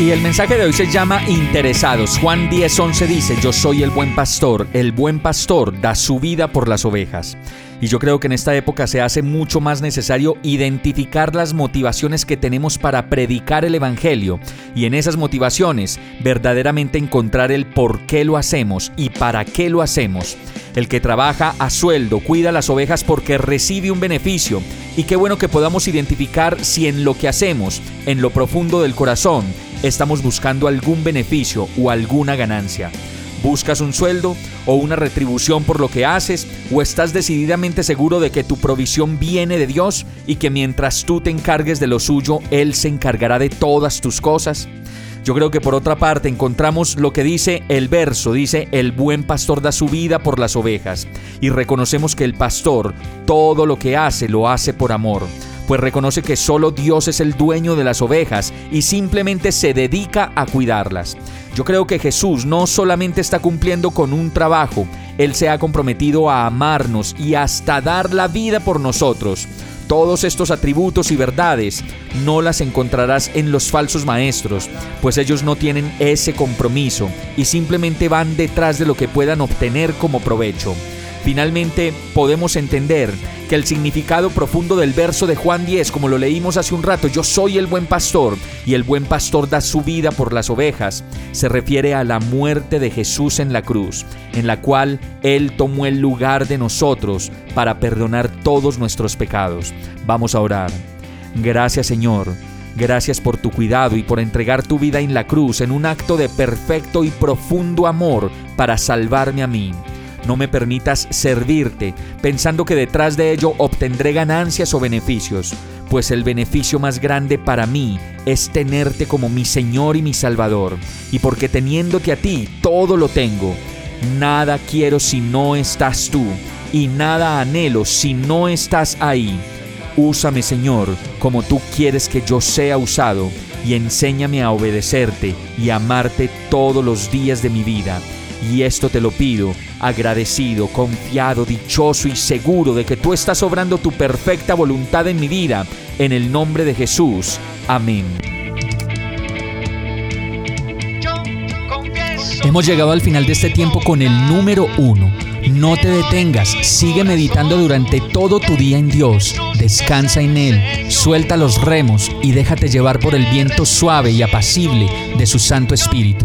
Y el mensaje de hoy se llama Interesados. Juan 10:11 dice, yo soy el buen pastor, el buen pastor da su vida por las ovejas. Y yo creo que en esta época se hace mucho más necesario identificar las motivaciones que tenemos para predicar el Evangelio y en esas motivaciones verdaderamente encontrar el por qué lo hacemos y para qué lo hacemos. El que trabaja a sueldo cuida las ovejas porque recibe un beneficio y qué bueno que podamos identificar si en lo que hacemos, en lo profundo del corazón, estamos buscando algún beneficio o alguna ganancia. ¿Buscas un sueldo o una retribución por lo que haces? ¿O estás decididamente seguro de que tu provisión viene de Dios y que mientras tú te encargues de lo suyo, Él se encargará de todas tus cosas? Yo creo que por otra parte encontramos lo que dice el verso, dice, el buen pastor da su vida por las ovejas, y reconocemos que el pastor todo lo que hace lo hace por amor pues reconoce que solo Dios es el dueño de las ovejas y simplemente se dedica a cuidarlas. Yo creo que Jesús no solamente está cumpliendo con un trabajo, Él se ha comprometido a amarnos y hasta dar la vida por nosotros. Todos estos atributos y verdades no las encontrarás en los falsos maestros, pues ellos no tienen ese compromiso y simplemente van detrás de lo que puedan obtener como provecho. Finalmente, podemos entender que el significado profundo del verso de Juan 10, como lo leímos hace un rato, yo soy el buen pastor y el buen pastor da su vida por las ovejas, se refiere a la muerte de Jesús en la cruz, en la cual Él tomó el lugar de nosotros para perdonar todos nuestros pecados. Vamos a orar. Gracias Señor. Gracias por tu cuidado y por entregar tu vida en la cruz en un acto de perfecto y profundo amor para salvarme a mí. No me permitas servirte. Pensando que detrás de ello obtendré ganancias o beneficios, pues el beneficio más grande para mí es tenerte como mi Señor y mi Salvador, y porque teniéndote a ti todo lo tengo. Nada quiero si no estás tú, y nada anhelo si no estás ahí. Úsame, Señor, como tú quieres que yo sea usado, y enséñame a obedecerte y amarte todos los días de mi vida y esto te lo pido, agradecido, confiado, dichoso y seguro de que tú estás obrando tu perfecta voluntad en mi vida, en el nombre de Jesús. Amén. Hemos llegado al final de este tiempo con el número uno. No te detengas, sigue meditando durante todo tu día en Dios, descansa en Él, suelta los remos y déjate llevar por el viento suave y apacible de su Santo Espíritu.